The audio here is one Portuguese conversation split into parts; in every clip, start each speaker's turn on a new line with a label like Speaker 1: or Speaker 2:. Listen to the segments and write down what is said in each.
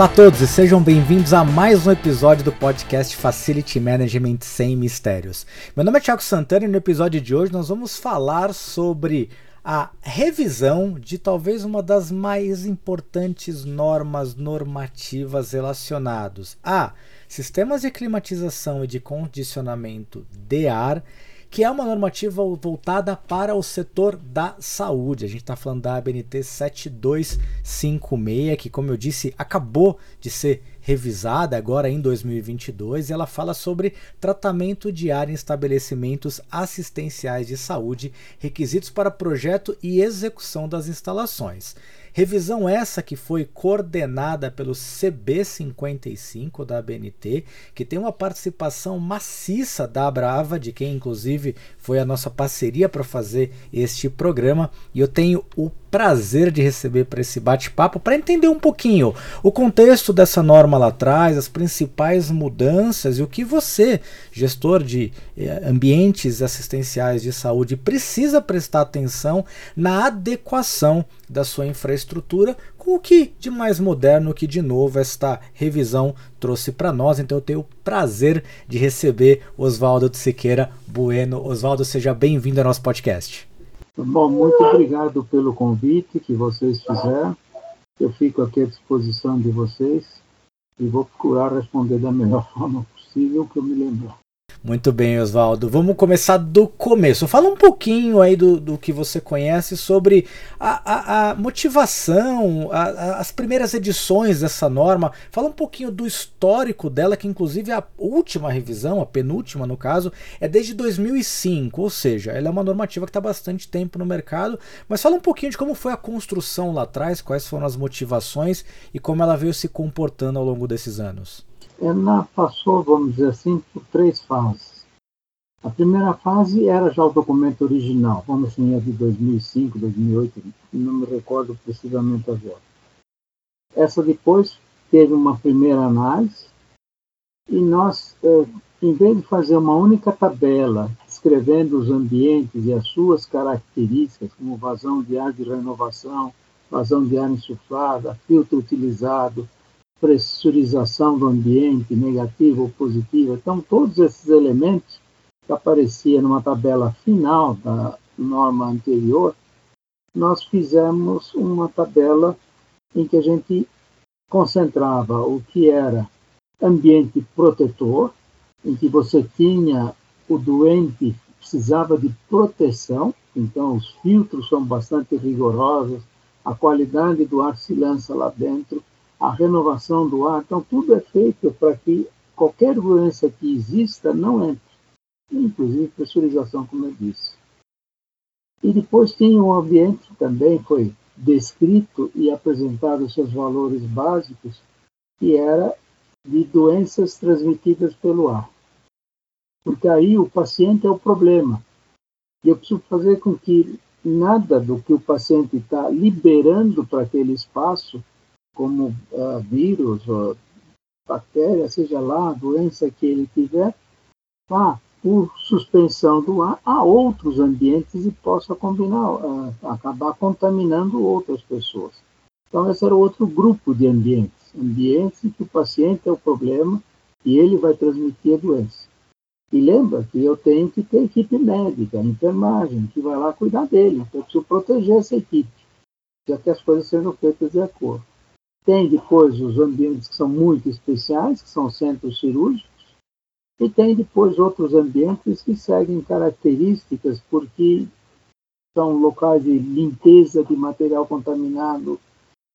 Speaker 1: Olá a todos e sejam bem-vindos a mais um episódio do podcast Facility Management Sem Mistérios. Meu nome é Thiago Santana e no episódio de hoje nós vamos falar sobre a revisão de talvez uma das mais importantes normas normativas relacionados a sistemas de climatização e de condicionamento de ar que é uma normativa voltada para o setor da saúde. A gente está falando da ABNT 7256, que, como eu disse, acabou de ser revisada agora em 2022 e ela fala sobre tratamento de ar em estabelecimentos assistenciais de saúde, requisitos para projeto e execução das instalações. Revisão essa que foi coordenada pelo CB55 da ABNT, que tem uma participação maciça da Brava, de quem inclusive foi a nossa parceria para fazer este programa, e eu tenho o prazer de receber para esse bate-papo para entender um pouquinho o contexto dessa norma lá atrás, as principais mudanças e o que você, gestor de eh, ambientes assistenciais de saúde, precisa prestar atenção na adequação da sua infraestrutura com o que de mais moderno que de novo esta revisão trouxe para nós. Então eu tenho o prazer de receber Oswaldo de Siqueira Bueno. Oswaldo, seja bem-vindo ao nosso podcast.
Speaker 2: Bom, muito obrigado pelo convite que vocês fizeram. Eu fico aqui à disposição de vocês e vou procurar responder da melhor forma possível que eu me lembrar.
Speaker 1: Muito bem, Oswaldo. Vamos começar do começo. Fala um pouquinho aí do, do que você conhece sobre a, a, a motivação, a, as primeiras edições dessa norma. Fala um pouquinho do histórico dela, que inclusive a última revisão, a penúltima no caso, é desde 2005, ou seja, ela é uma normativa que está bastante tempo no mercado. Mas fala um pouquinho de como foi a construção lá atrás, quais foram as motivações e como ela veio se comportando ao longo desses anos
Speaker 2: ela passou, vamos dizer assim, por três fases. A primeira fase era já o documento original, vamos assim, é de 2005, 2008, não me recordo precisamente agora. Essa depois teve uma primeira análise e nós, eh, em vez de fazer uma única tabela descrevendo os ambientes e as suas características, como vazão de ar de renovação, vazão de ar insuflada, filtro utilizado, pressurização do ambiente, negativa ou positiva. Então, todos esses elementos que apareciam numa tabela final da norma anterior, nós fizemos uma tabela em que a gente concentrava o que era ambiente protetor, em que você tinha o doente precisava de proteção, então os filtros são bastante rigorosos, a qualidade do ar se lança lá dentro, a renovação do ar. Então, tudo é feito para que qualquer doença que exista não entre, inclusive pressurização, como eu disse. E depois tem um ambiente também foi descrito e apresentado seus valores básicos, que era de doenças transmitidas pelo ar. Porque aí o paciente é o problema. E eu preciso fazer com que nada do que o paciente está liberando para aquele espaço como uh, vírus, ou bactéria, seja lá a doença que ele tiver, vá por suspensão do ar a outros ambientes e possa combinar, uh, acabar contaminando outras pessoas. Então, esse era outro grupo de ambientes. Ambientes em que o paciente é o problema e ele vai transmitir a doença. E lembra que eu tenho que ter equipe médica, enfermagem, que vai lá cuidar dele. Então, eu preciso proteger essa equipe, já que as coisas sejam feitas de acordo. Tem depois os ambientes que são muito especiais, que são centros cirúrgicos, e tem depois outros ambientes que seguem características porque são locais de limpeza de material contaminado.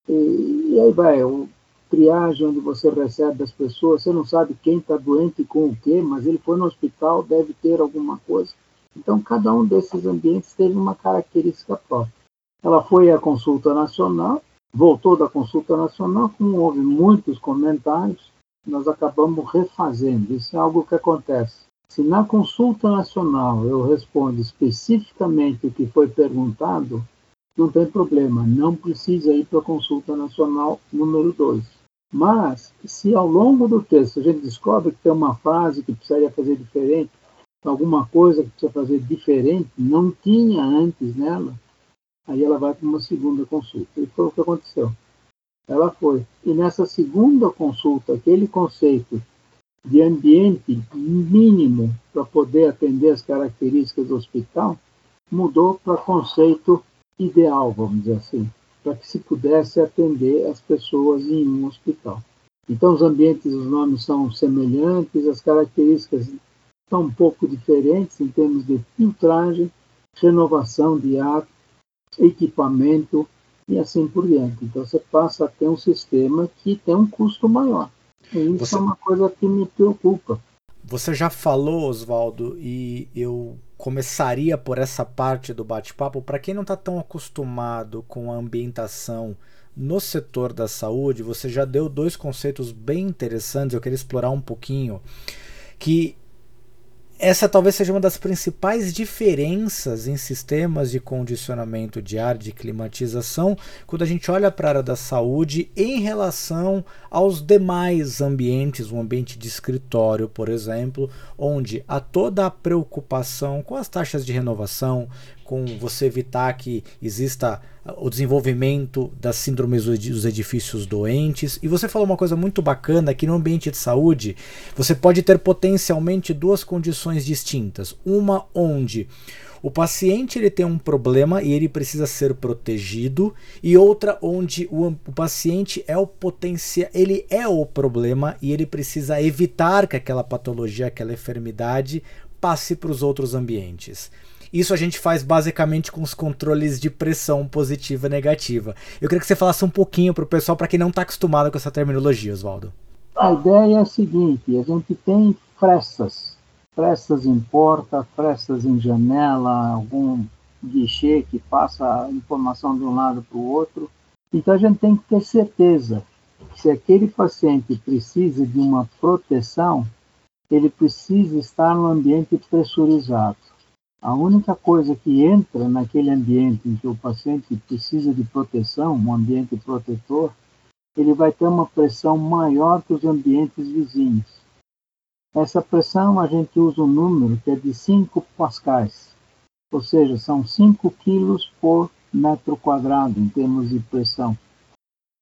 Speaker 2: E, e aí vai, o triagem onde você recebe as pessoas, você não sabe quem está doente com o quê, mas ele foi no hospital, deve ter alguma coisa. Então, cada um desses ambientes teve uma característica própria. Ela foi à consulta nacional, voltou da consulta nacional, como houve muitos comentários, nós acabamos refazendo. Isso é algo que acontece. Se na consulta nacional eu respondo especificamente o que foi perguntado, não tem problema, não precisa ir para a consulta nacional número 2. Mas, se ao longo do texto a gente descobre que tem uma frase que precisaria fazer diferente, alguma coisa que precisa fazer diferente, não tinha antes nela, aí ela vai para uma segunda consulta. E foi o que aconteceu. Ela foi. E nessa segunda consulta, aquele conceito de ambiente mínimo para poder atender as características do hospital mudou para conceito ideal, vamos dizer assim, para que se pudesse atender as pessoas em um hospital. Então, os ambientes, os nomes são semelhantes, as características são um pouco diferentes em termos de filtragem, renovação de ar, equipamento e assim por diante. Então, você passa a ter um sistema que tem um custo maior. E isso você... é uma coisa que me preocupa.
Speaker 1: Você já falou, Oswaldo, e eu começaria por essa parte do bate-papo. Para quem não está tão acostumado com a ambientação no setor da saúde, você já deu dois conceitos bem interessantes. Eu queria explorar um pouquinho. Que essa talvez seja uma das principais diferenças em sistemas de condicionamento de ar, de climatização, quando a gente olha para a área da saúde em relação aos demais ambientes, um ambiente de escritório, por exemplo, onde há toda a preocupação com as taxas de renovação, com você evitar que exista o desenvolvimento das síndromes dos edifícios doentes. E você falou uma coisa muito bacana que no ambiente de saúde você pode ter potencialmente duas condições distintas. Uma onde o paciente ele tem um problema e ele precisa ser protegido e outra onde o, o paciente é o potencial, ele é o problema e ele precisa evitar que aquela patologia, aquela enfermidade passe para os outros ambientes. Isso a gente faz basicamente com os controles de pressão positiva e negativa. Eu queria que você falasse um pouquinho para o pessoal, para quem não está acostumado com essa terminologia, Oswaldo.
Speaker 2: A ideia é a seguinte: a gente tem frestas, frestas em porta, frestas em janela, algum guichê que passa a informação de um lado para o outro. Então a gente tem que ter certeza que se aquele paciente precisa de uma proteção, ele precisa estar no ambiente pressurizado. A única coisa que entra naquele ambiente em que o paciente precisa de proteção, um ambiente protetor, ele vai ter uma pressão maior que os ambientes vizinhos. Essa pressão a gente usa um número que é de 5 pascais, ou seja, são 5 quilos por metro quadrado em termos de pressão.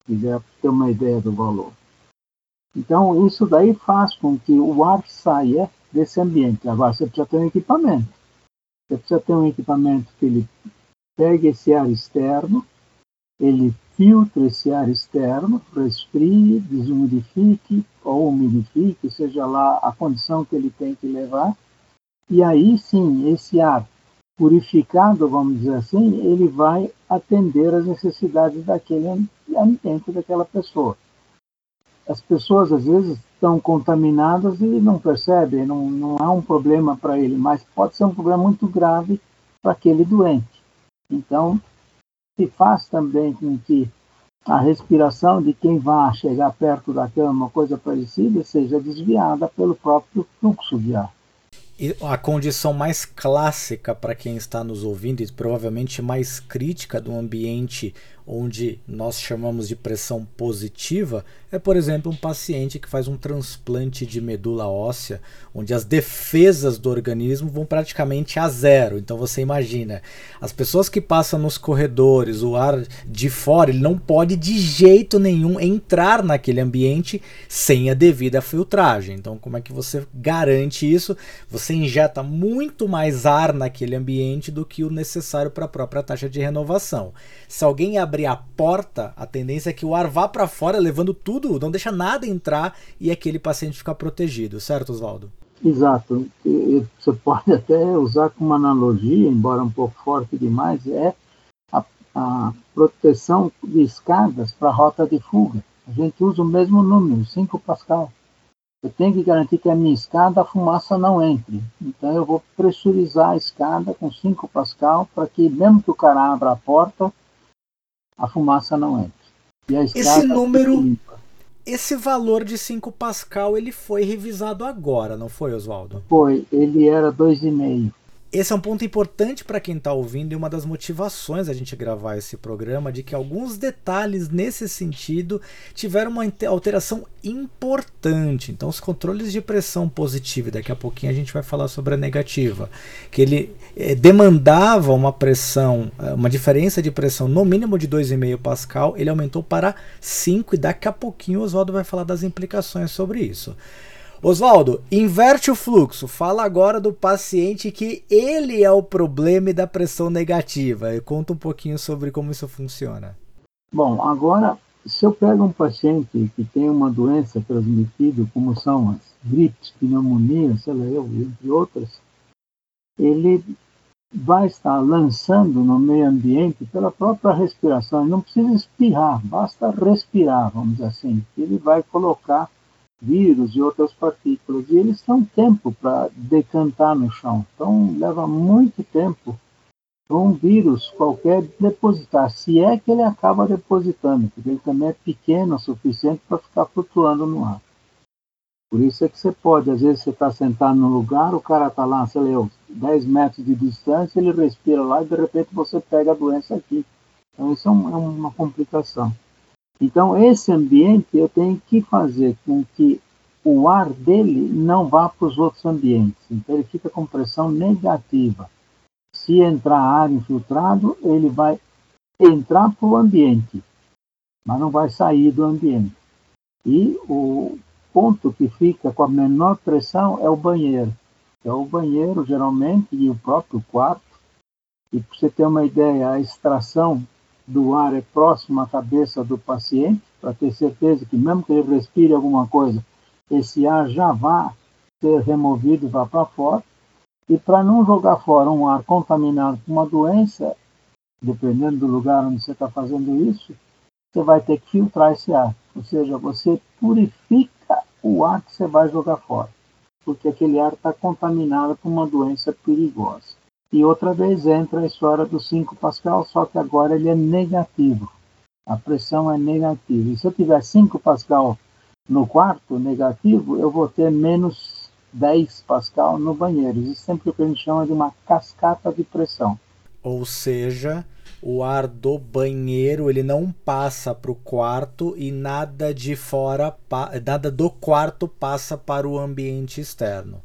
Speaker 2: Se quiser ter uma ideia do valor. Então, isso daí faz com que o ar saia desse ambiente. Agora, você precisa ter um equipamento. Você precisa ter um equipamento que ele pegue esse ar externo, ele filtre esse ar externo, resfrie, desumidifique ou umidifique, seja lá a condição que ele tem que levar, e aí sim, esse ar purificado, vamos dizer assim, ele vai atender às necessidades daquele ambiente, daquela pessoa. As pessoas, às vezes, estão contaminadas e não percebem, não, não é um problema para ele, mas pode ser um problema muito grave para aquele doente. Então, se faz também com que a respiração de quem vá chegar perto da cama, uma coisa parecida, seja desviada pelo próprio fluxo de ar.
Speaker 1: E a condição mais clássica para quem está nos ouvindo e provavelmente mais crítica do ambiente onde nós chamamos de pressão positiva, é, por exemplo, um paciente que faz um transplante de medula óssea, onde as defesas do organismo vão praticamente a zero. Então você imagina, as pessoas que passam nos corredores, o ar de fora, ele não pode de jeito nenhum entrar naquele ambiente sem a devida filtragem. Então, como é que você garante isso? Você injeta muito mais ar naquele ambiente do que o necessário para a própria taxa de renovação. Se alguém abrir abrir a porta, a tendência é que o ar vá para fora, levando tudo, não deixa nada entrar e aquele paciente ficar protegido, certo, Oswaldo?
Speaker 2: Exato. Você pode até usar como analogia, embora um pouco forte demais, é a, a proteção de escadas para rota de fuga. A gente usa o mesmo número, 5 Pascal. Eu tenho que garantir que a minha escada, a fumaça não entre. Então eu vou pressurizar a escada com 5 Pascal para que, mesmo que o cara abra a porta, a fumaça não entra.
Speaker 1: esse número, esse valor de 5 Pascal, ele foi revisado agora, não foi, Oswaldo?
Speaker 2: Foi, ele era 2,5.
Speaker 1: Esse é um ponto importante para quem está ouvindo e uma das motivações a gente gravar esse programa de que alguns detalhes nesse sentido tiveram uma alteração importante. Então, os controles de pressão positiva, e daqui a pouquinho a gente vai falar sobre a negativa, que ele eh, demandava uma pressão, eh, uma diferença de pressão no mínimo de 2,5 Pascal, ele aumentou para 5 e daqui a pouquinho o Oswaldo vai falar das implicações sobre isso. Oswaldo, inverte o fluxo. Fala agora do paciente que ele é o problema da pressão negativa. Conta um pouquinho sobre como isso funciona.
Speaker 2: Bom, agora, se eu pego um paciente que tem uma doença transmitida, como são as gripes, pneumonia, sei lá eu, entre outras, ele vai estar lançando no meio ambiente pela própria respiração. Ele não precisa espirrar, basta respirar, vamos dizer assim. Ele vai colocar vírus e outras partículas, e eles têm tempo para decantar no chão. Então, leva muito tempo para um vírus qualquer depositar, se é que ele acaba depositando, porque ele também é pequeno o suficiente para ficar flutuando no ar. Por isso é que você pode, às vezes você está sentado no lugar, o cara está lá, sei lá, 10 metros de distância, ele respira lá e de repente você pega a doença aqui. Então isso é, é uma complicação. Então, esse ambiente eu tenho que fazer com que o ar dele não vá para os outros ambientes. Então, ele fica com pressão negativa. Se entrar ar infiltrado, ele vai entrar para o ambiente, mas não vai sair do ambiente. E o ponto que fica com a menor pressão é o banheiro. É o banheiro, geralmente, e o próprio quarto. E para você ter uma ideia, a extração do ar é próximo à cabeça do paciente, para ter certeza que mesmo que ele respire alguma coisa, esse ar já vai ser removido, vá para fora. E para não jogar fora um ar contaminado com uma doença, dependendo do lugar onde você está fazendo isso, você vai ter que filtrar esse ar. Ou seja, você purifica o ar que você vai jogar fora, porque aquele ar está contaminado com uma doença perigosa. E outra vez entra a história do 5 Pascal, só que agora ele é negativo. A pressão é negativa. E se eu tiver 5 Pascal no quarto negativo, eu vou ter menos 10 Pascal no banheiro. Isso é sempre o que a gente chama de uma cascata de pressão.
Speaker 1: Ou seja, o ar do banheiro ele não passa para o quarto e nada de fora, nada do quarto passa para o ambiente externo.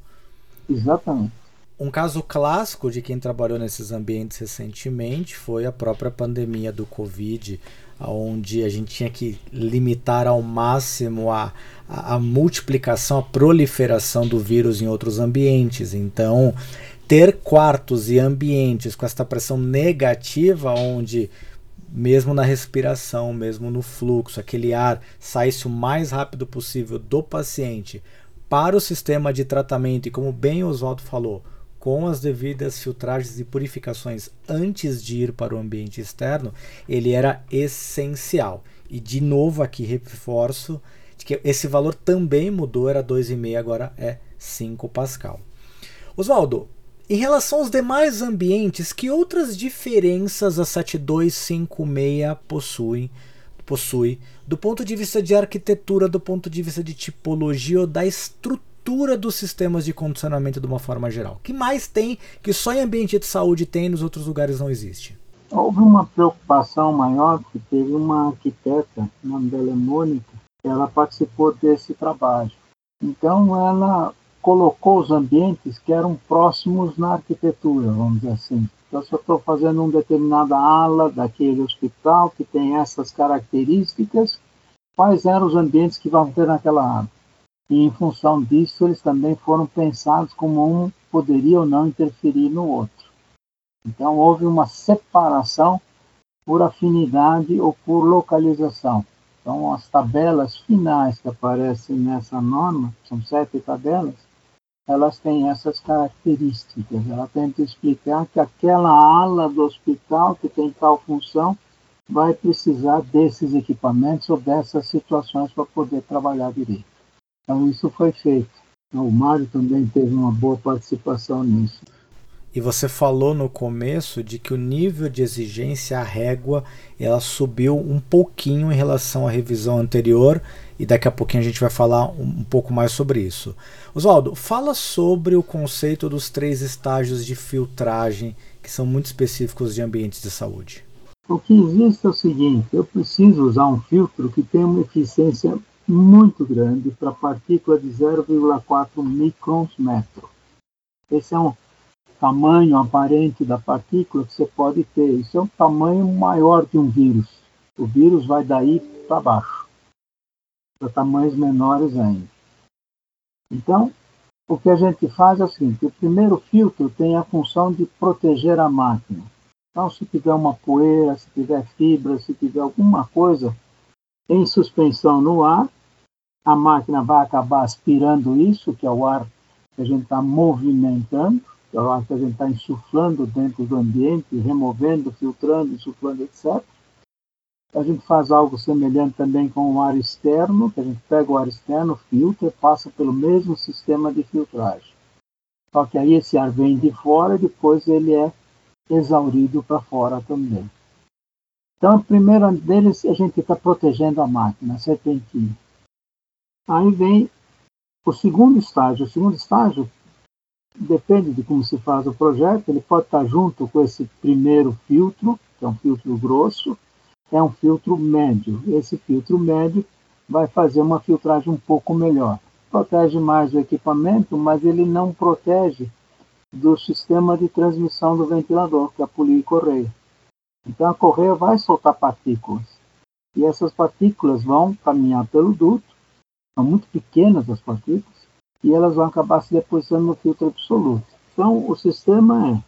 Speaker 2: Exatamente.
Speaker 1: Um caso clássico de quem trabalhou nesses ambientes recentemente foi a própria pandemia do Covid, onde a gente tinha que limitar ao máximo a, a, a multiplicação, a proliferação do vírus em outros ambientes. Então, ter quartos e ambientes com esta pressão negativa, onde mesmo na respiração, mesmo no fluxo, aquele ar saísse o mais rápido possível do paciente para o sistema de tratamento, e como bem o Oswaldo falou, com as devidas filtragens e purificações antes de ir para o ambiente externo, ele era essencial. E de novo aqui reforço de que esse valor também mudou, era 2,5, agora é 5 Pascal. Oswaldo, em relação aos demais ambientes, que outras diferenças a 7256 possui, possui do ponto de vista de arquitetura, do ponto de vista de tipologia ou da estrutura estrutura dos sistemas de condicionamento de uma forma geral? O que mais tem que só em ambiente de saúde tem e nos outros lugares não existe?
Speaker 2: Houve uma preocupação maior que teve uma arquiteta, o nome dela é Mônica, ela participou desse trabalho. Então ela colocou os ambientes que eram próximos na arquitetura, vamos dizer assim. Então, se eu estou fazendo uma determinada ala daquele hospital que tem essas características, quais eram os ambientes que vão ter naquela ala? E em função disso eles também foram pensados como um poderia ou não interferir no outro. Então houve uma separação por afinidade ou por localização. Então as tabelas finais que aparecem nessa norma, são sete tabelas, elas têm essas características. Ela tenta explicar que aquela ala do hospital que tem tal função vai precisar desses equipamentos ou dessas situações para poder trabalhar direito. Então, isso foi feito. O Mário também teve uma boa participação nisso.
Speaker 1: E você falou no começo de que o nível de exigência, a régua, ela subiu um pouquinho em relação à revisão anterior, e daqui a pouquinho a gente vai falar um, pouco mais sobre isso. Oswaldo, fala sobre o conceito dos três estágios de filtragem, que são muito específicos de ambientes de saúde.
Speaker 2: O que existe é o seguinte: eu preciso usar um filtro que tenha uma eficiência muito grande para partícula de 0,4 microns metro. Esse é um tamanho aparente da partícula que você pode ter. Isso é um tamanho maior que um vírus. O vírus vai daí para baixo, para tamanhos menores ainda. Então, o que a gente faz é o seguinte: o primeiro filtro tem a função de proteger a máquina. Então, se tiver uma poeira, se tiver fibra, se tiver alguma coisa em suspensão no ar, a máquina vai acabar aspirando isso, que é o ar que a gente está movimentando, que é o ar que a gente está insuflando dentro do ambiente, removendo, filtrando, insuflando, etc. A gente faz algo semelhante também com o ar externo, que a gente pega o ar externo, filtra, passa pelo mesmo sistema de filtragem. Só que aí esse ar vem de fora e depois ele é exaurido para fora também. Então, a primeira deles, a gente está protegendo a máquina, a serpentina. Aí vem o segundo estágio. O segundo estágio depende de como se faz o projeto, ele pode estar junto com esse primeiro filtro, que é um filtro grosso, é um filtro médio. Esse filtro médio vai fazer uma filtragem um pouco melhor. Protege mais o equipamento, mas ele não protege do sistema de transmissão do ventilador, que é a polia e correia. Então a correia vai soltar partículas. E essas partículas vão caminhar pelo duto são muito pequenas as partículas, e elas vão acabar se depositando no filtro absoluto. Então, o sistema é,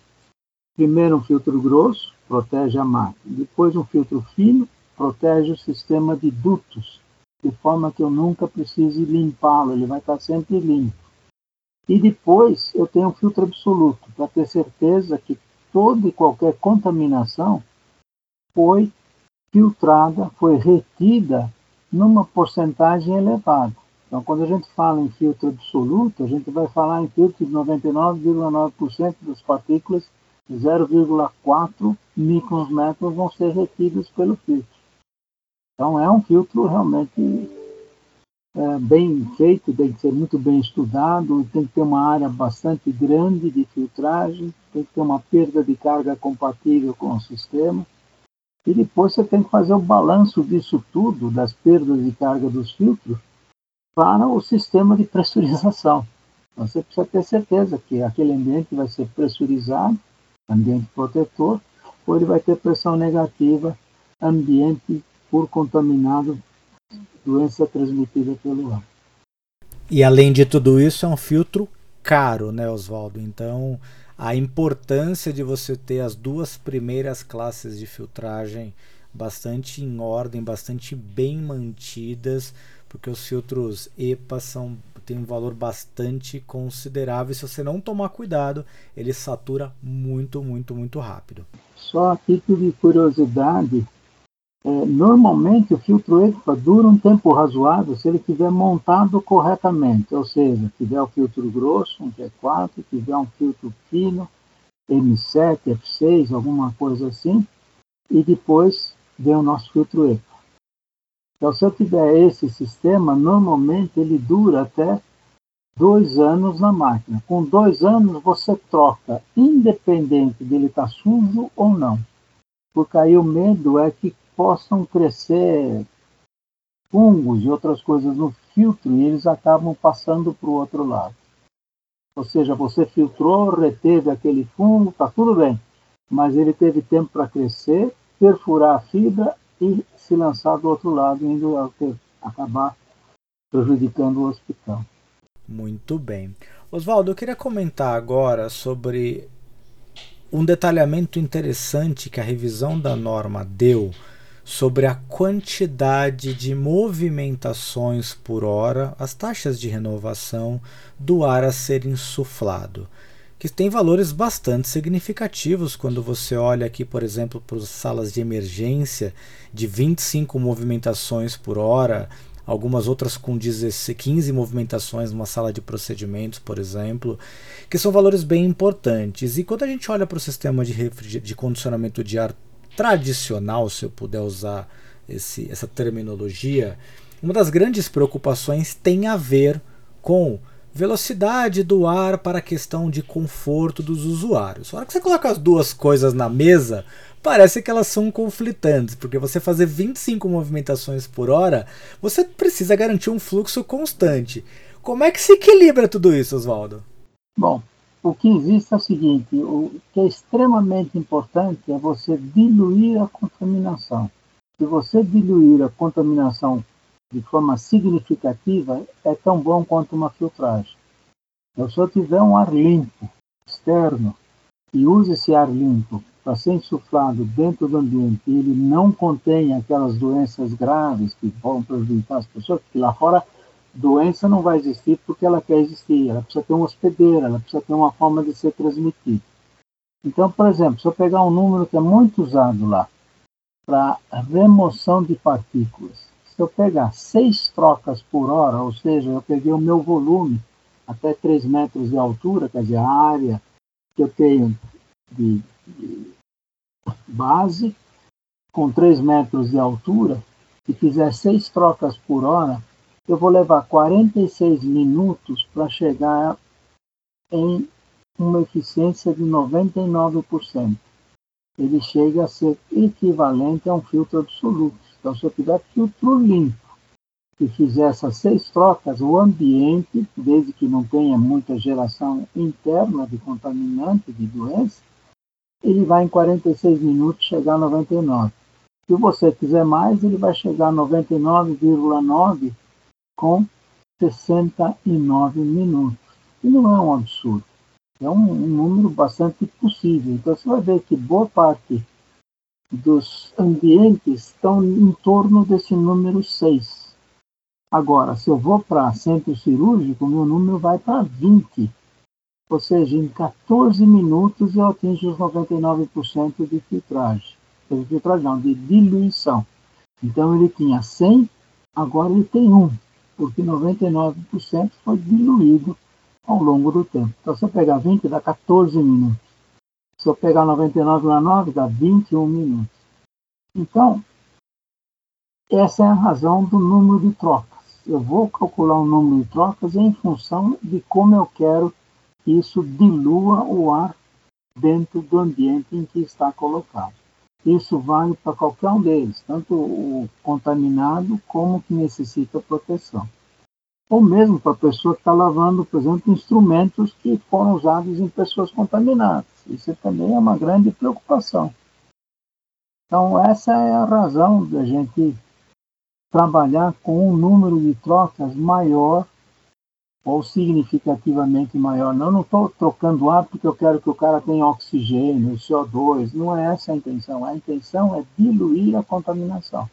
Speaker 2: primeiro um filtro grosso, protege a máquina, depois um filtro fino, protege o sistema de dutos, de forma que eu nunca precise limpá-lo, ele vai estar sempre limpo. E depois eu tenho um filtro absoluto, para ter certeza que toda e qualquer contaminação foi filtrada, foi retida numa porcentagem elevada. Então, quando a gente fala em filtro absoluto, a gente vai falar em filtro de 99,9% das partículas, 0,4 microns vão ser retidos pelo filtro. Então, é um filtro realmente é, bem feito, tem que ser muito bem estudado, tem que ter uma área bastante grande de filtragem, tem que ter uma perda de carga compatível com o sistema. E depois você tem que fazer o balanço disso tudo, das perdas de carga dos filtros, para o sistema de pressurização. Você precisa ter certeza que aquele ambiente vai ser pressurizado, ambiente protetor, ou ele vai ter pressão negativa, ambiente por contaminado, doença transmitida pelo ar.
Speaker 1: E além de tudo isso, é um filtro caro, né, Oswaldo? Então, a importância de você ter as duas primeiras classes de filtragem bastante em ordem, bastante bem mantidas, porque os filtros EPA são, têm um valor bastante considerável. Se você não tomar cuidado, ele satura muito, muito, muito rápido.
Speaker 2: Só a título de curiosidade, é, normalmente o filtro EPA dura um tempo razoável se ele estiver montado corretamente, ou seja, tiver o filtro grosso, um T4, tiver um filtro fino, M7, F6, alguma coisa assim, e depois vem o nosso filtro EPA. Então, se eu tiver esse sistema, normalmente ele dura até dois anos na máquina. Com dois anos, você troca, independente dele estar tá sujo ou não. Porque aí o medo é que possam crescer fungos e outras coisas no filtro e eles acabam passando para o outro lado. Ou seja, você filtrou, reteve aquele fungo, está tudo bem, mas ele teve tempo para crescer, perfurar a fibra e se lançar do outro lado, indo acabar prejudicando o hospital.
Speaker 1: Muito bem. Oswaldo, eu queria comentar agora sobre um detalhamento interessante que a revisão da norma deu sobre a quantidade de movimentações por hora, as taxas de renovação do ar a ser insuflado que tem valores bastante significativos quando você olha aqui, por exemplo, para as salas de emergência de 25 movimentações por hora, algumas outras com 16, 15 movimentações numa sala de procedimentos, por exemplo, que são valores bem importantes. E quando a gente olha para o sistema de, de condicionamento de ar tradicional, se eu puder usar esse, essa terminologia, uma das grandes preocupações tem a ver com velocidade do ar para a questão de conforto dos usuários. A hora que você coloca as duas coisas na mesa, parece que elas são conflitantes, porque você fazer 25 movimentações por hora, você precisa garantir um fluxo constante. Como é que se equilibra tudo isso, Oswaldo?
Speaker 2: Bom, o que existe é o seguinte: o que é extremamente importante é você diluir a contaminação. Se você diluir a contaminação de forma significativa, é tão bom quanto uma filtragem. Eu tiver um ar limpo, externo, e use esse ar limpo para ser insuflado dentro do ambiente e ele não contém aquelas doenças graves que vão prejudicar as pessoas, porque lá fora doença não vai existir porque ela quer existir, ela precisa ter uma hospedeira, ela precisa ter uma forma de ser transmitida. Então, por exemplo, se eu pegar um número que é muito usado lá para remoção de partículas, eu pegar seis trocas por hora, ou seja, eu peguei o meu volume até 3 metros de altura, quer dizer, a área que eu tenho de, de base, com 3 metros de altura, e fizer seis trocas por hora, eu vou levar 46 minutos para chegar em uma eficiência de 99%. Ele chega a ser equivalente a um filtro absoluto. Então, se eu tiver filtro limpo e fizer essas seis trocas, o ambiente, desde que não tenha muita geração interna de contaminante, de doença, ele vai em 46 minutos chegar a 99. Se você quiser mais, ele vai chegar a 99,9 com 69 minutos. E não é um absurdo. É um, um número bastante possível. Então você vai ver que boa parte dos ambientes estão em torno desse número 6. Agora, se eu vou para centro cirúrgico, meu número vai para 20. Ou seja, em 14 minutos eu atingo os 99% de filtragem. De filtragem não, de diluição. Então ele tinha 100, agora ele tem 1 porque 99% foi diluído ao longo do tempo. Então, se eu pegar 20, dá 14 minutos. Se eu pegar 99,9, dá 21 minutos. Então, essa é a razão do número de trocas. Eu vou calcular o número de trocas em função de como eu quero que isso dilua o ar dentro do ambiente em que está colocado. Isso vale para qualquer um deles, tanto o contaminado como o que necessita proteção. Ou mesmo para a pessoa que está lavando, por exemplo, instrumentos que foram usados em pessoas contaminadas. Isso também é uma grande preocupação. Então, essa é a razão da gente trabalhar com um número de trocas maior ou significativamente maior. Não, não estou trocando ar porque eu quero que o cara tenha oxigênio, CO2. Não é essa a intenção. A intenção é diluir a contaminação.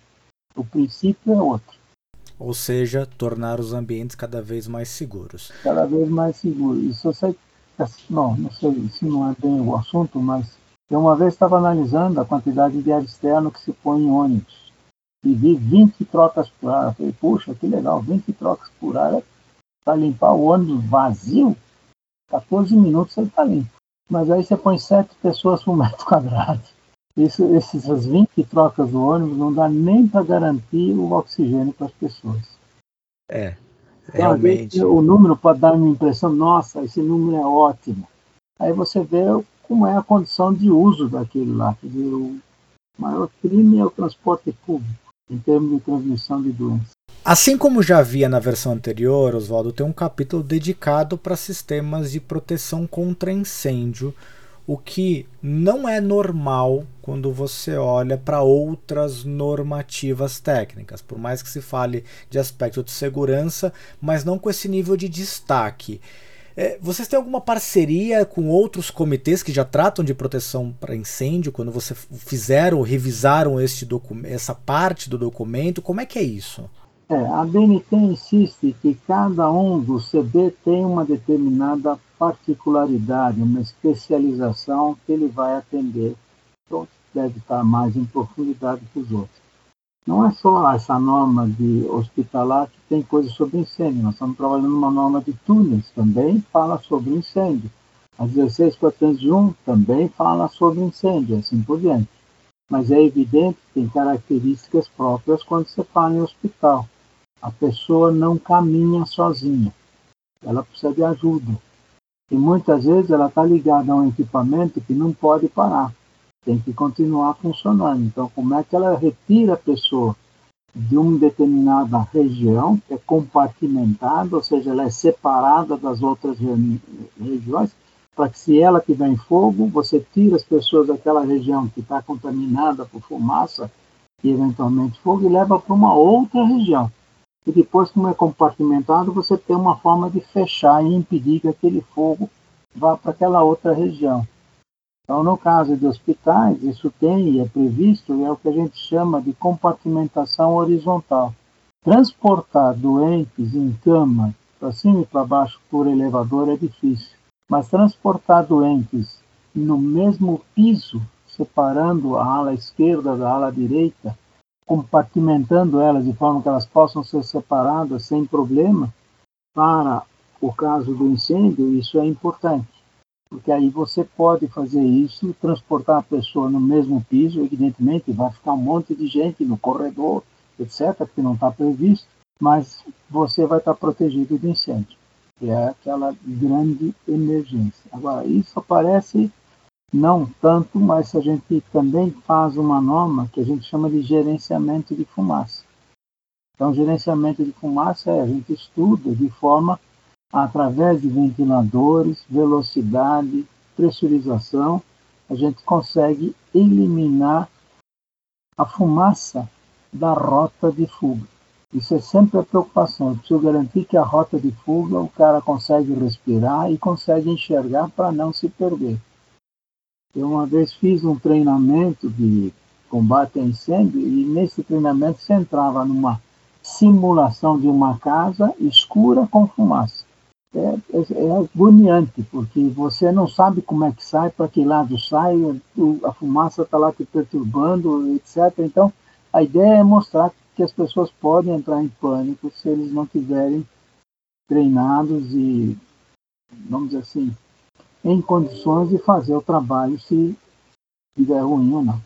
Speaker 2: O princípio é outro.
Speaker 1: Ou seja, tornar os ambientes cada vez mais seguros.
Speaker 2: Cada vez mais seguros. Isso eu sei, não, não sei, isso não é bem o assunto, mas eu uma vez estava analisando a quantidade de ar externo que se põe em ônibus e vi 20 trocas por ar. Eu falei, puxa, que legal, 20 trocas por ar é para limpar o ônibus vazio, 14 minutos ele está limpo. Mas aí você põe sete pessoas por metro quadrado. Isso, essas 20 trocas do ônibus não dá nem para garantir o oxigênio para as pessoas.
Speaker 1: É, realmente.
Speaker 2: Então, o número pode dar uma impressão, nossa, esse número é ótimo. Aí você vê como é a condição de uso daquele lá. Quer dizer, o maior crime é o transporte público, em termos de transmissão de doenças.
Speaker 1: Assim como já havia na versão anterior, Oswaldo tem um capítulo dedicado para sistemas de proteção contra incêndio, o que não é normal quando você olha para outras normativas técnicas, por mais que se fale de aspecto de segurança, mas não com esse nível de destaque. É, vocês têm alguma parceria com outros comitês que já tratam de proteção para incêndio? Quando vocês fizeram, revisaram este essa parte do documento, como é que é isso?
Speaker 2: É, a BNT insiste que cada um dos CB tem uma determinada particularidade, uma especialização que ele vai atender. Então, deve estar mais em profundidade que os outros. não é só essa norma de hospitalar que tem coisas sobre incêndio, nós estamos trabalhando numa norma de túneis, também fala sobre incêndio. A 16401 também fala sobre incêndio, assim por diante. Mas é evidente que tem características próprias quando você fala em hospital. A pessoa não caminha sozinha, ela precisa de ajuda. E muitas vezes ela está ligada a um equipamento que não pode parar tem que continuar funcionando. Então, como é que ela retira a pessoa de uma determinada região, que é compartimentada, ou seja, ela é separada das outras regiões, para que se ela tiver em fogo, você tira as pessoas daquela região que está contaminada por fumaça e eventualmente fogo e leva para uma outra região. E depois, como é compartimentado, você tem uma forma de fechar e impedir que aquele fogo vá para aquela outra região. Então, no caso de hospitais, isso tem e é previsto, é o que a gente chama de compartimentação horizontal. Transportar doentes em cama para cima e para baixo por elevador é difícil, mas transportar doentes no mesmo piso, separando a ala esquerda da ala direita, compartimentando elas de forma que elas possam ser separadas sem problema, para o caso do incêndio, isso é importante porque aí você pode fazer isso, transportar a pessoa no mesmo piso, evidentemente vai ficar um monte de gente no corredor, etc., porque não está previsto, mas você vai estar protegido de incêndio, que é aquela grande emergência. Agora, isso aparece não tanto, mas a gente também faz uma norma que a gente chama de gerenciamento de fumaça. Então, gerenciamento de fumaça é a gente estuda de forma através de ventiladores, velocidade, pressurização, a gente consegue eliminar a fumaça da rota de fuga. Isso é sempre a preocupação. Eu preciso garantir que a rota de fuga o cara consegue respirar e consegue enxergar para não se perder. Eu uma vez fiz um treinamento de combate a incêndio e nesse treinamento você entrava numa simulação de uma casa escura com fumaça é, é, é agoniante, porque você não sabe como é que sai, para que lado sai, a fumaça está lá te perturbando, etc. Então, a ideia é mostrar que as pessoas podem entrar em pânico se eles não tiverem treinados e, vamos dizer assim, em condições de fazer o trabalho se estiver ruim ou não.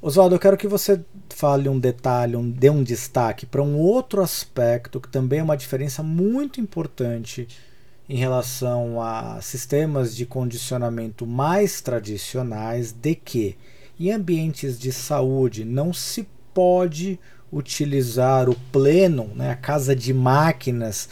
Speaker 1: Oswaldo, eu quero que você fale um detalhe, um, dê um destaque para um outro aspecto que também é uma diferença muito importante em relação a sistemas de condicionamento mais tradicionais de que em ambientes de saúde não se pode utilizar o pleno, né, a casa de máquinas,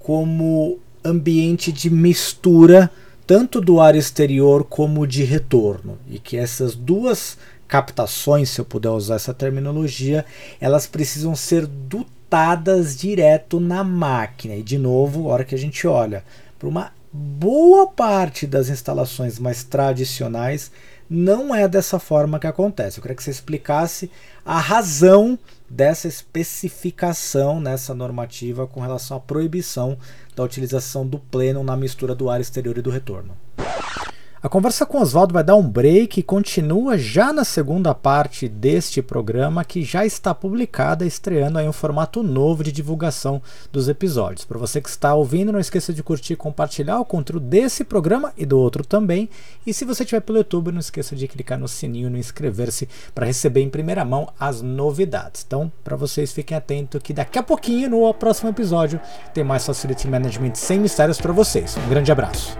Speaker 1: como ambiente de mistura tanto do ar exterior como de retorno e que essas duas captações, se eu puder usar essa terminologia, elas precisam ser do montadas direto na máquina. E de novo, a hora que a gente olha para uma boa parte das instalações mais tradicionais, não é dessa forma que acontece. Eu queria que você explicasse a razão dessa especificação nessa normativa com relação à proibição da utilização do pleno na mistura do ar exterior e do retorno. A conversa com Oswaldo vai dar um break e continua já na segunda parte deste programa que já está publicada, estreando aí um formato novo de divulgação dos episódios. Para você que está ouvindo, não esqueça de curtir e compartilhar o conteúdo desse programa e do outro também. E se você estiver pelo YouTube, não esqueça de clicar no sininho e no inscrever-se para receber em primeira mão as novidades. Então, para vocês fiquem atentos que daqui a pouquinho, no próximo episódio, tem mais Facility Management sem mistérios para vocês. Um grande abraço.